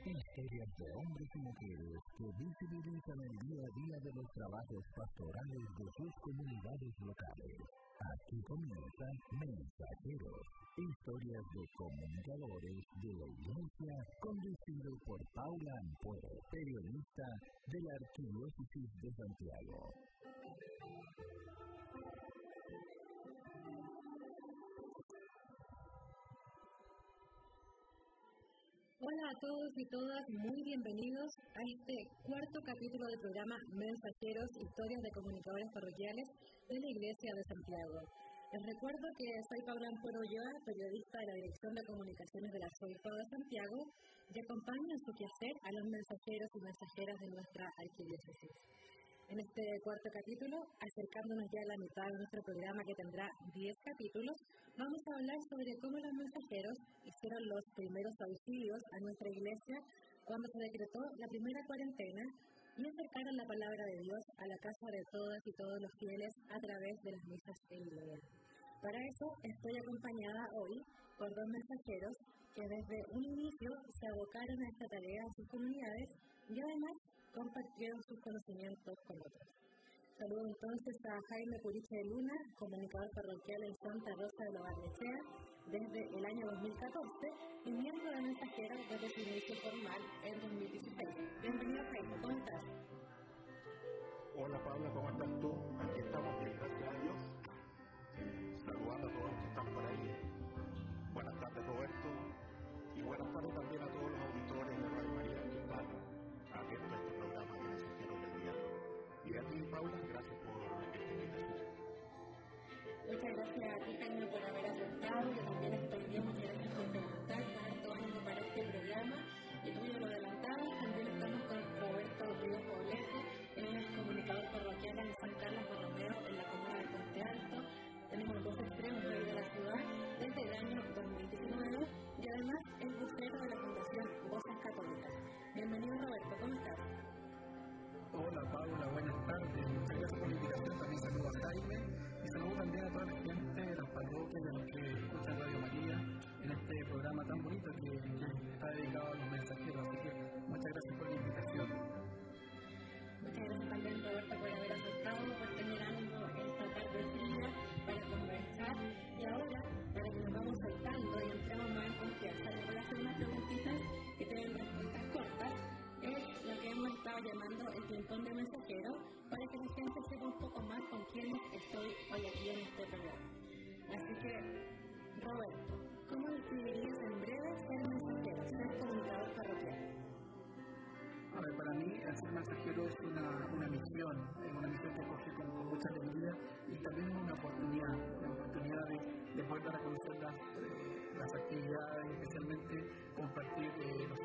Historias de hombres y mujeres que visibilizan el día a día de los trabajos pastorales de sus comunidades locales. Aquí comienza Mensajeros, historias de comunicadores de la Iglesia, conducido por Paula Ampuero, periodista de la Arquidiócesis de Santiago. Hola a todos y todas, muy bienvenidos a este cuarto capítulo del programa Mensajeros, historias de comunicadores parroquiales de la Iglesia de Santiago. Les recuerdo que soy Paula Ampuero periodista de la Dirección de Comunicaciones de la Arzobispado de Santiago, y acompaño en su quehacer a los mensajeros y mensajeras de nuestra arquidiócesis. En este cuarto capítulo, acercándonos ya a la mitad de nuestro programa que tendrá 10 capítulos, vamos a hablar sobre cómo los mensajeros hicieron los primeros auxilios a nuestra iglesia cuando se decretó la primera cuarentena y acercaron la palabra de Dios a la casa de todas y todos los fieles a través de las misas en línea. Para eso estoy acompañada hoy por dos mensajeros que desde un inicio se abocaron a esta tarea en sus comunidades y además compartieron sus conocimientos con otros. Saludo entonces a Jaime Puriche de Luna, comunicador parroquial en Santa Rosa de la Barnechea desde el año 2014 y miembro de Mensajera desde su inicio formal en 2016. Bienvenido Jaime, ¿cómo estás? Hola Paula, ¿cómo estás tú? Aquí estamos bien, Gracias por esta invitación. Muchas gracias a ti, Jaime, por haber aceptado. Yo también estoy bien, muchas gracias por preguntar, por harto para este programa. Y tú ya lo adelantabas, también estamos con Roberto Ríos Poblete, él es comunicador parroquial en San Carlos Borromeo, en la comuna de Puente Alto. Tenemos dos extremos de la ciudad desde el año 2019 y además es vocero de la Fundación Voces Católicas. Bienvenido, Roberto, ¿cómo estás? Hola Paula, buenas tardes. Muchas gracias por la invitación. También saludo a Jaime y saludo también a toda la gente de las parroquias, de los que ping-pong de mensajero, para que la gente sepa un poco más con quién estoy hoy aquí en este programa. Así que, Roberto, ¿cómo describirías en breve ser mensajero, ser comunicador parroquial? A ver, para mí ser mensajero es una, una misión, es una misión que coge con, con mucha alegría y también es una oportunidad, una oportunidad de, de poder dar a conocer las, eh, las actividades, especialmente compartir eh, los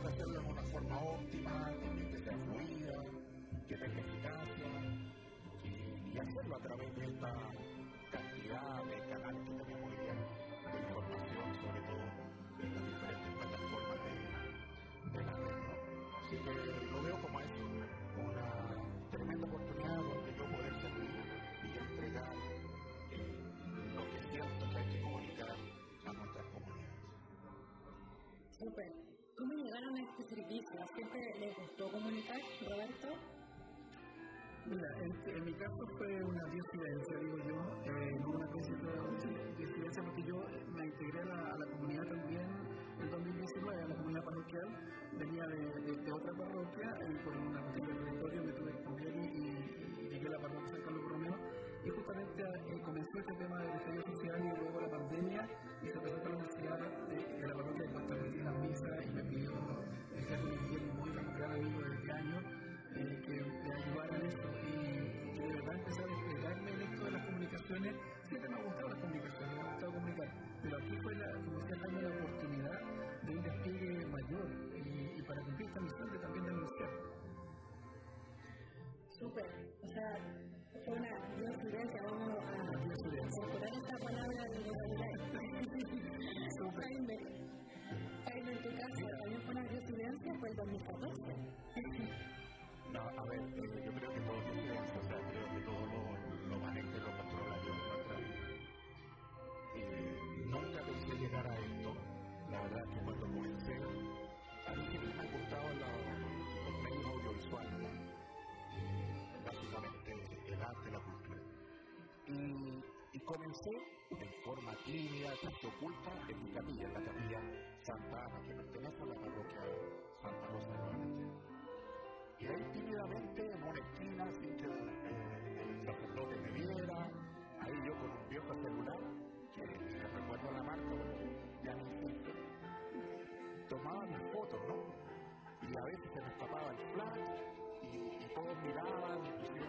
de hacerlo de una forma óptima, que sea fluida, que tenga eficacia, y, hacerlo a través de esta cantidad de canales que tenemos hoy día de información, sobre todo en las diferentes plataformas de, de la red. Así que ¿Cómo llegaron a este servicio? ¿Siempre les gustó comunicar, Roberto? Mira, en, en mi caso fue una diosidencia, digo yo, eh, una diosidencia porque yo me integré a la, a la comunidad también en 2019, a la comunidad parroquial, venía de, de, de otra parroquia y por una cuestión de territorio me tuve que cambiar y, y, llegué a la parroquia San Carlos Romeo y justamente eh, este tema del comencé en forma tímida, casi oculta, en mi capilla, en la capilla Santa Ana, que pertenece a la parroquia Santa Rosa de Valencia. Y ahí tímidamente, en una esquina, sin que el, sacerdote me viera, ahí yo con un viejo celular, que me recuerdo la marca, ya no existe, tomaba mis fotos, ¿no? Y a veces se me escapaba el flash y, y todos miraban, inclusive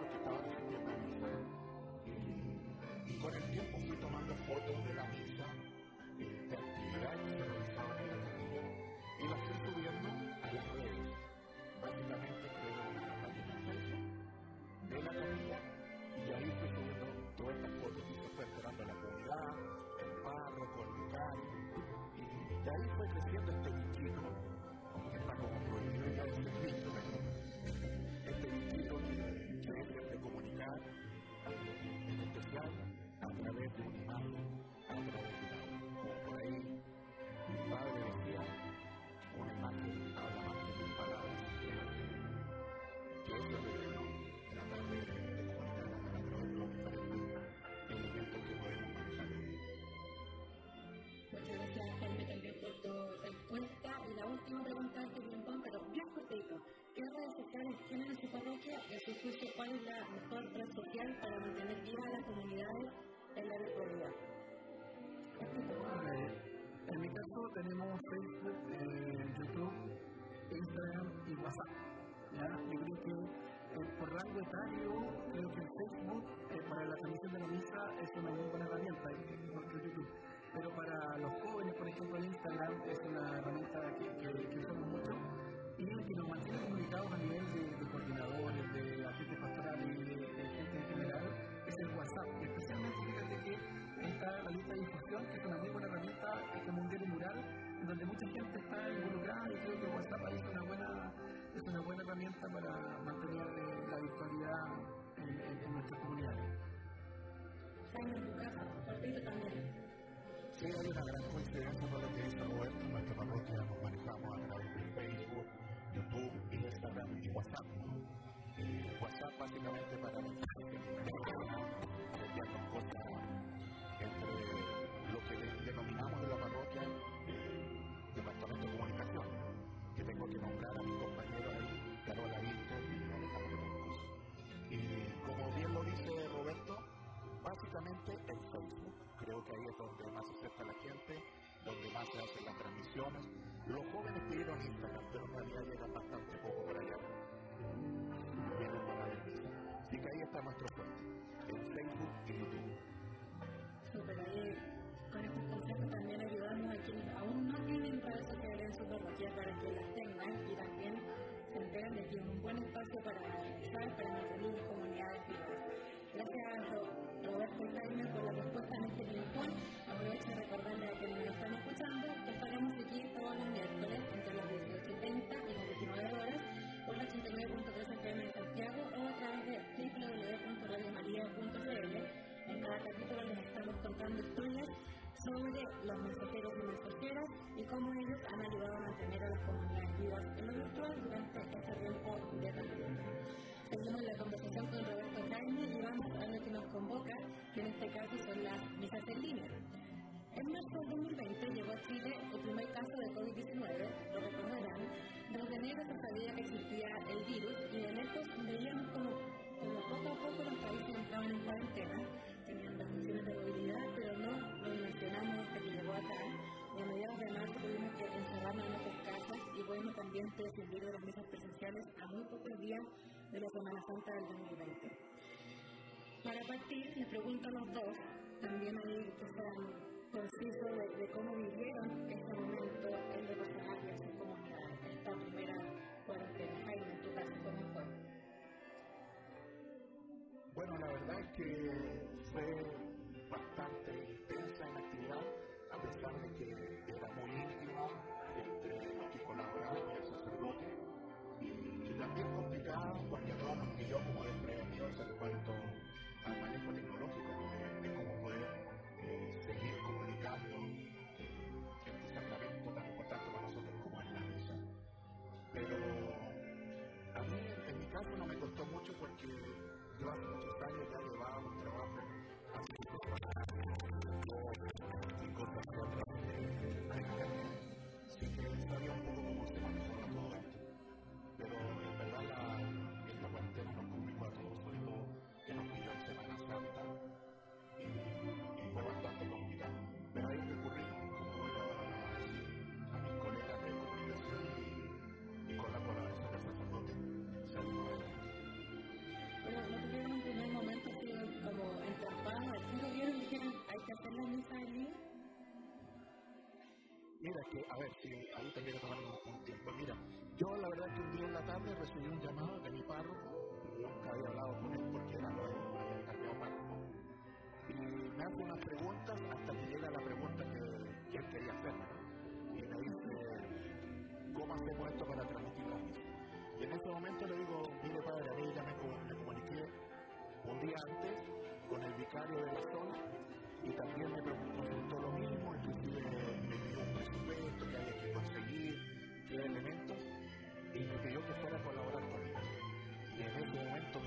¿Qué redes sociales tienen en su parroquia? En su juicio, ¿cuál es la mejor red social para mantener vivas las comunidades en la virtualidad? Eh, en mi caso tenemos Facebook, eh, YouTube, Instagram y WhatsApp. ¿ya? Yo creo que eh, por rango etario, creo que Facebook eh, para la transmisión de la misa es una muy buena herramienta, igual YouTube. Pero para los jóvenes, por ejemplo, Instagram es una herramienta que, que, herramienta para mantener eh, la virtualidad en, en, en nuestras comunidades. Jaime, en tu casa, cortito también. Sí, hay una gran coincidencia con lo que dice Roberto. En nuestra parroquia nos manejamos a través de Facebook, YouTube, Instagram y WhatsApp. Eh, WhatsApp básicamente para los Los jóvenes pidieron Instagram, pero en realidad llegan bastante poco para allá. Vienen para la. Así que ahí está nuestro fuerte, en Facebook y YouTube. Súper, ahí con estos consejos también ayudamos a quienes aún no tienen redes sociales en su parroquia para que las tengan y también se enteren de que es un buen espacio para analizar, para mantener comunidades vivas. Gracias Ro- Roberto Jaime por la respuesta en este ping-pong. Aprovecho de recordarle a quienes nos están escuchando contando historias sobre los mensajeros y mensajeras y cómo ellos han ayudado a mantener a las comunidades vivas en lo virtual durante este tiempo de pandemia. Seguimos la conversación con Roberto Jaime y vamos a lo que nos convoca, que en este caso son las misas en línea. En marzo del 2020 llegó a Chile el primer caso de COVID-19, lo recordarán. Desde enero se sabía que existía el virus y de lejos veíamos como, como poco a poco los países entraban en cuarentena, Y a mediados de marzo tuvimos que encerrarnos en nuestras casas y bueno, también prescindir de las misas presenciales a muy pocos días de la Semana Santa del 2020. Para partir, les pregunto a los dos, también ahí que sean concisos de, cómo vivieron este momento en lo personal y en sus comunidades, esta primera cuarentena. Jaime, en tu caso, ¿cómo fue? Bueno, la verdad que fue en mi Que, a ver, si ahí tendría que tomar un, tiempo. Mira, yo la verdad que un día en la tarde recibí un llamado de mi párroco, nunca había hablado con él porque era nuevo, había cambiado párroco, y me hace unas preguntas hasta que llega la pregunta que, él quería hacer. Y me dice, ¿cómo hacemos esto para transmitir la misa? Y en ese momento le digo, mire padre, a mí ya me, me comuniqué un día antes con el vicario de la zona y también me preguntó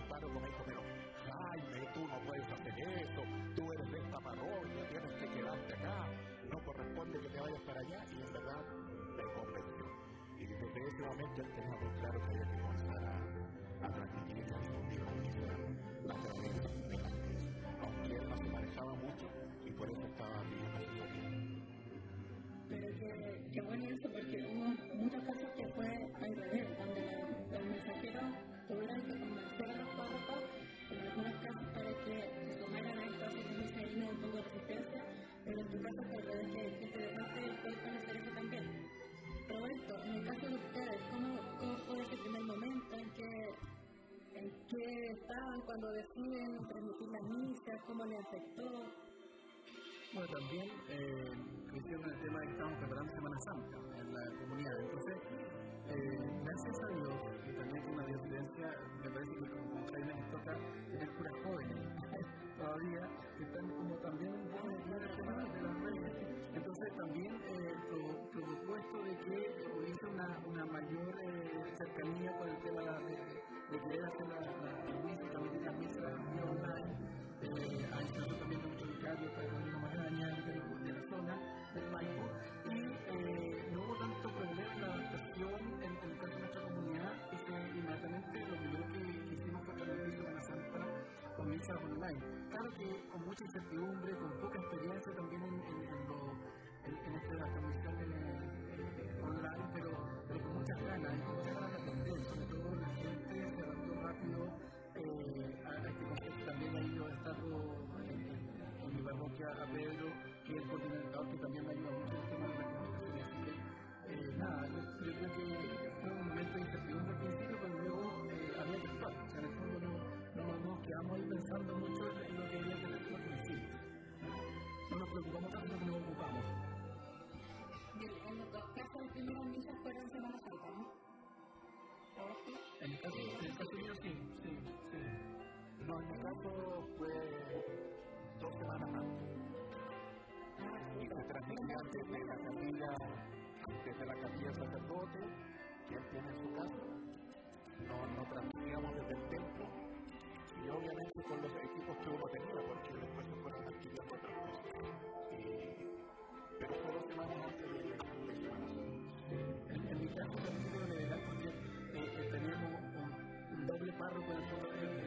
paro me dijo, pero Jaime, tú no puedes hacer eso, tú eres de esta parroquia, tienes que quedarte acá, no corresponde que te vayas para allá, y en verdad me convenció. Y desde ese momento él tenía muy claro que había que comenzar a, a transmitir cuando deciden transmitir las misas, cómo les afectó? Bueno, también eh, en el tema de que estamos preparando Semana Santa en la comunidad. Entonces, eh, gracias a Dios, y también con la disidencia, me parece que como Jaime nos toca tener jóvenes todavía, que están como también de el de las redes. Entonces, también eh, provocó de que hubiese una, una mayor eh, cercanía con el tema de, de, querer hacer la, online. Claro que con mucha incertidumbre, con poca experiencia también en, en, en, lo, en, esta transmisión eh, online, pero, ganas, con muchas ganas desde la capilla, desde la capilla sacerdote, que él tiene en su casa. No, no transmitíamos desde el templo y obviamente con los equipos que uno tenía, porque después se fueron adquiriendo otras cosas. Pero fue dos semanas antes de, de Semana En, mi caso también que edad porque teníamos un, doble párroco en el,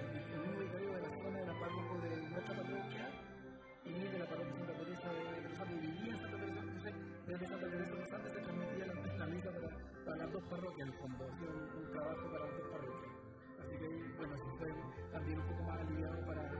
de la, para, para las dos parroquias, en el fondo, hacía un, un, trabajo para las dos parroquias. Así que, bueno, eso fue también un poco más aliviado para,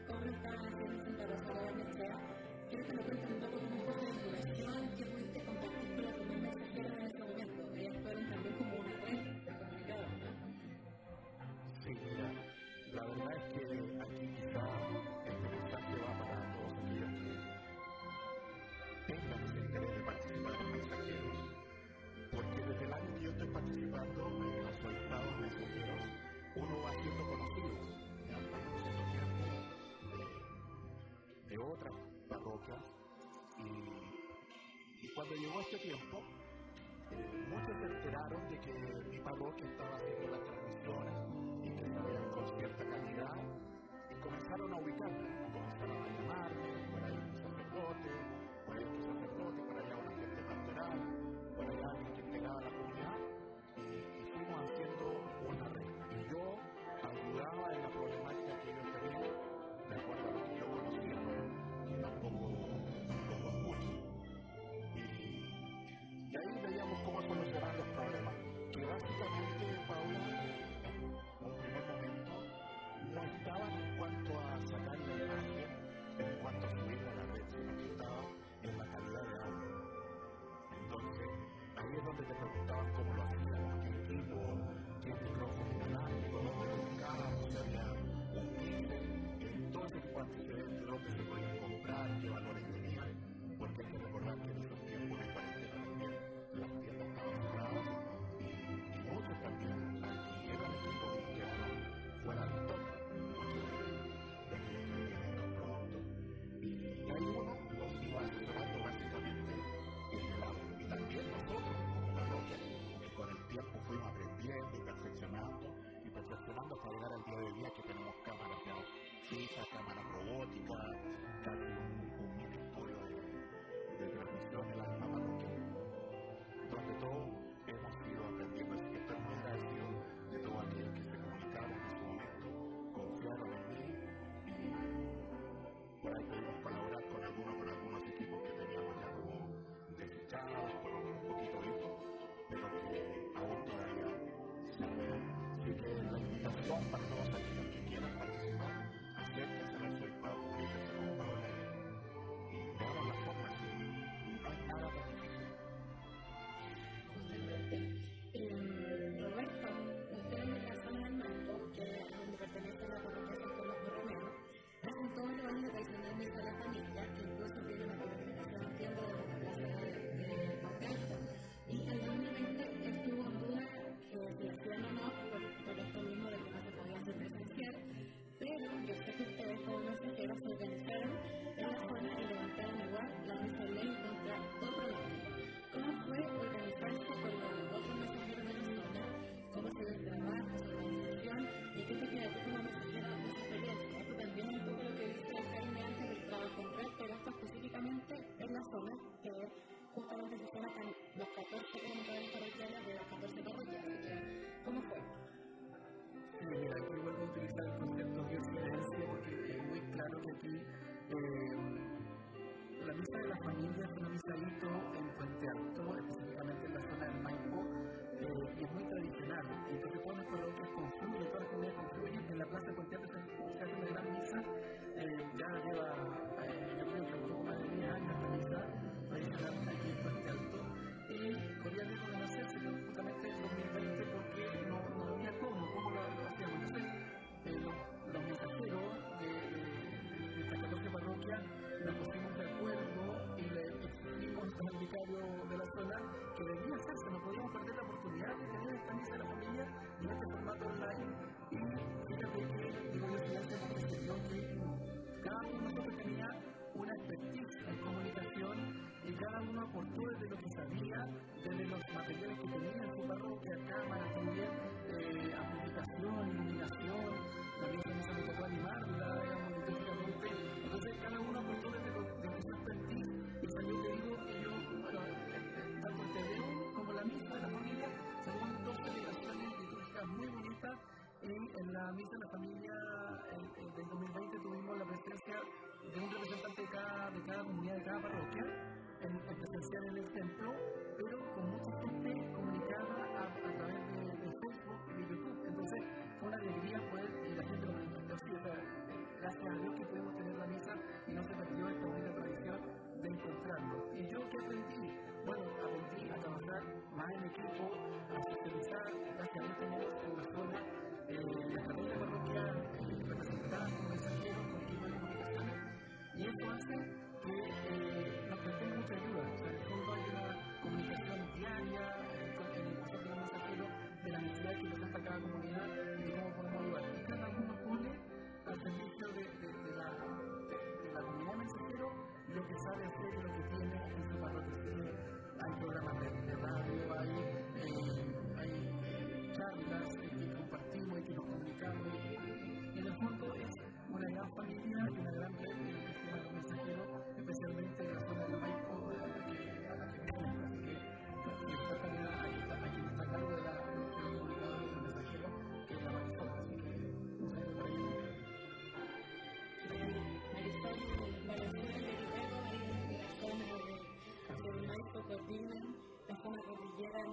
está haciendo para quiero que lo cuenten un poco Cuando llegó este tiempo, eh, muchos se enteraron de que mi parroquia estaba haciendo las transmisiones y que estaban con cierta calidad y comenzaron a ubicarme. alrededor justamente se tratan los 14 comunidades parroquiales de las 14 parroquias. ¿Cómo fue? Mira, aquí vuelvo a utilizar el concepto de excelencia porque es muy claro que aquí eh, la misa de la familia es una misa hito en cuanto en comunicación y cada uno aportó desde lo que sabía, desde los materiales que tenía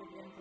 again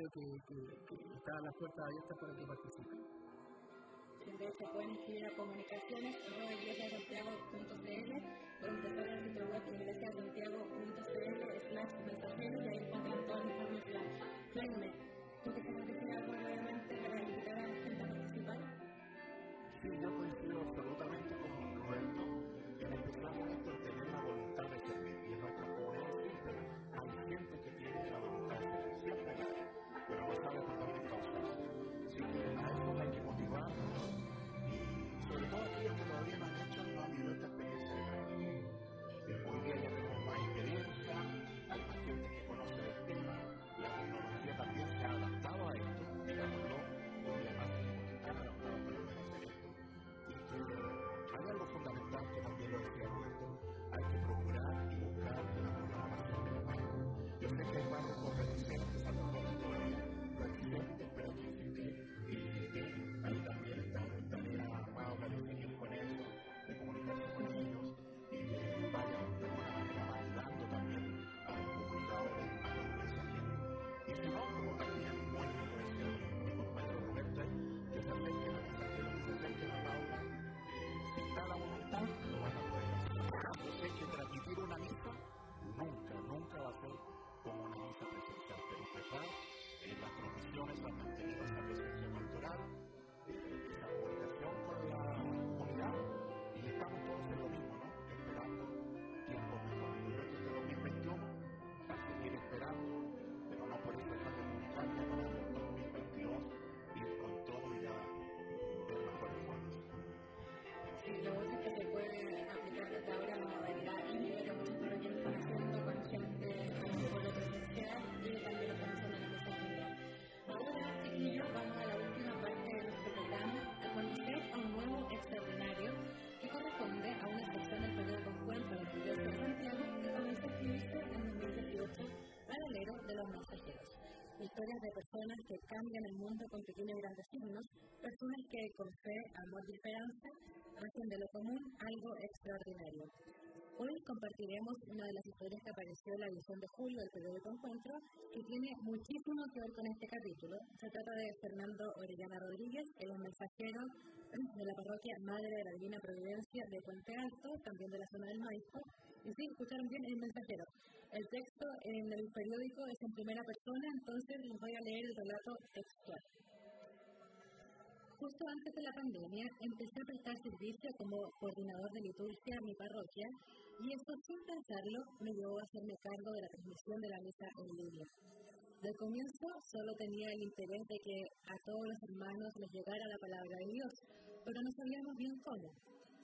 creo que, que, que están las puertas abiertas para que participen. se pueden inscribir a comunicaciones iglesiasantiago.cl o ingresar al sitio web iglesiasantiago.cl slash mensajero y ahí encuentran toda la información. Jaime, ¿tú que quieres decir algo brevemente para invitar a la gente a participar? Sí, yo coincido absolutamente con Roberto, en especial con esto de tener Thank you. Historias de personas que cambian el mundo con pequeños grandes signos, personas que con fe, amor y esperanza hacen de lo común algo extraordinario. Hoy compartiremos una de las historias que apareció en la edición de julio del periódico Encuentro, que tiene muchísimo que ver con este capítulo. Se trata de Fernando Orellana Rodríguez, el mensajero de la parroquia Madre de la Divina Providencia de Puente Alto, también de la zona del Maíz. Y sí, escucharon bien, el mensajero. El texto en el periódico es en primera persona, entonces les voy a leer el relato textual. Justo antes de la pandemia empecé a prestar servicio como coordinador de liturgia en mi parroquia y eso sin pensarlo me llevó a hacerme cargo de la transmisión de la misa en línea. Del comienzo solo tenía el interés de que a todos los hermanos les llegara la palabra de Dios, pero no sabíamos bien cómo.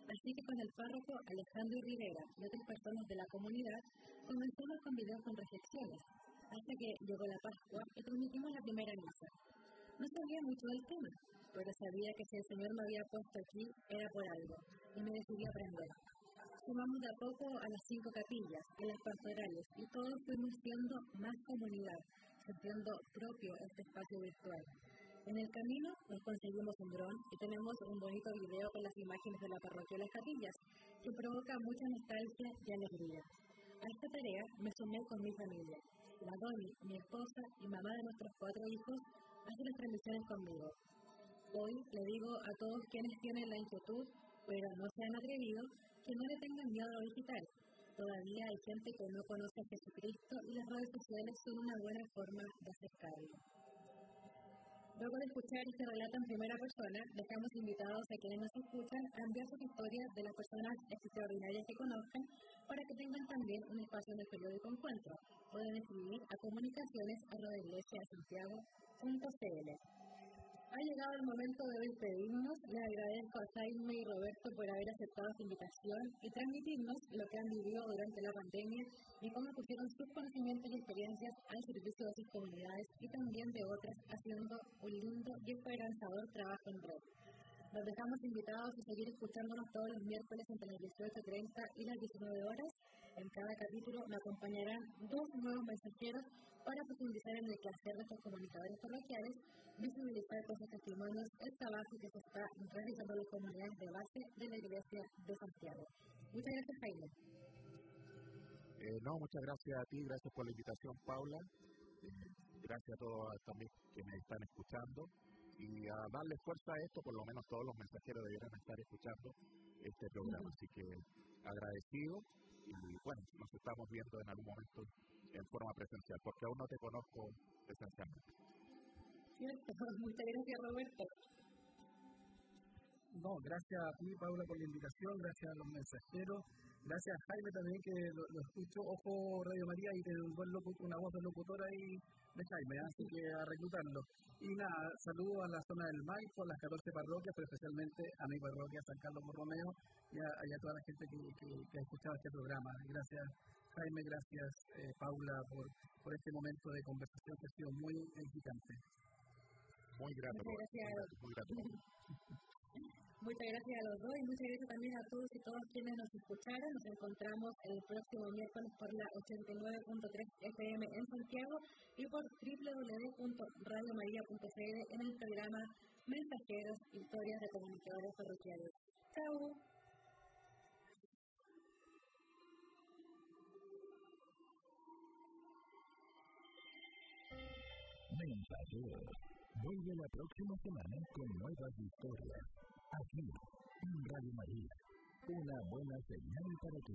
Así que con el párroco Alejandro Rivera y otras personas de la comunidad comenzamos con videos con reflexiones, hasta que llegó la Pascua y transmitimos la primera misa. No sabía mucho del tema, pero sabía que si el Señor me había puesto aquí era por algo, y me decidí aprender. Sumamos de a poco a las cinco capillas, a las pastorales, y todos fuimos siendo más comunidad, sintiendo propio este espacio virtual. En el camino nos conseguimos un dron y tenemos un bonito video con las imágenes de la parroquia de las capillas, que provoca mucha nostalgia y alegría. A esta tarea me sumé con mi familia. La Doni, mi esposa y mamá de nuestros cuatro hijos, hace las transmisiones conmigo. Hoy le digo a todos quienes tienen la inquietud, pero no se han atrevido, que no le tengan miedo a lo digital. Todavía hay gente que no conoce a Jesucristo y las redes sociales son una buena forma de acercarlo. Luego de escuchar este relato en primera persona, dejamos invitados a quienes nos escuchan a enviar sus historias de las personas extraordinarias que conozcan para que tengan también un espacio en el periódico Encuentro. Pueden escribir a comunicaciones.iglesiasantiago.cl. Ha llegado el momento de despedirnos. Les agradezco a Jaime y Roberto por haber aceptado esta invitación y transmitirnos lo que han vivido durante la pandemia y cómo pusieron sus conocimientos y experiencias al servicio de sus comunidades y también de otras, haciendo un lindo y esperanzador trabajo en red. Los dejamos invitados a seguir escuchándonos todos los miércoles entre las 18.30 y las 19 horas. En cada capítulo me acompañarán dos nuevos mensajeros para profundizar en el quehacer de estos comunicadores parroquiales, visibilizar con sus testimonios el trabajo que se está realizando en las comunidades de base de la Iglesia de Santiago. Muchas gracias, Jaime. Eh, no, muchas gracias a ti, gracias por la invitación, Paula. Eh, gracias a todos también que me están escuchando y a darle fuerza a esto, por lo menos todos los mensajeros deberían estar escuchando este programa. Así que agradecido y bueno, nos estamos viendo en algún momento en forma presencial, porque aún no te conozco presencialmente. Cierto, muchas gracias Roberto. No, gracias a ti, Paula, por la invitación, gracias a los mensajeros, gracias a Jaime también que lo, escucho, ojo Radio María y tiene un buen una voz de locutora ahí de Jaime, así que a reclutarlo. Y nada, saludo a la zona del Maipo, a las 14 parroquias, pero especialmente a mi parroquia San Carlos Borromeo y a, a toda la gente que, que, ha escuchado este programa. Gracias Jaime, gracias eh, Paula por, por este momento de conversación que ha sido muy edificante. Muy grato. Muchas gracias. Muy grato. Muchas gracias a los dos y muchas gracias también a todos y todas quienes nos escucharon. Nos encontramos el próximo miércoles por la 89.3 FM en Santiago y por www.radiomaria.cl en el programa Mensajeros, Historias de Comunicadores Parroquiales. Chao. Mensajeros Vuelve la próxima semana con nuevas historias. Aquí, en Radio María. Una buena señal para ti.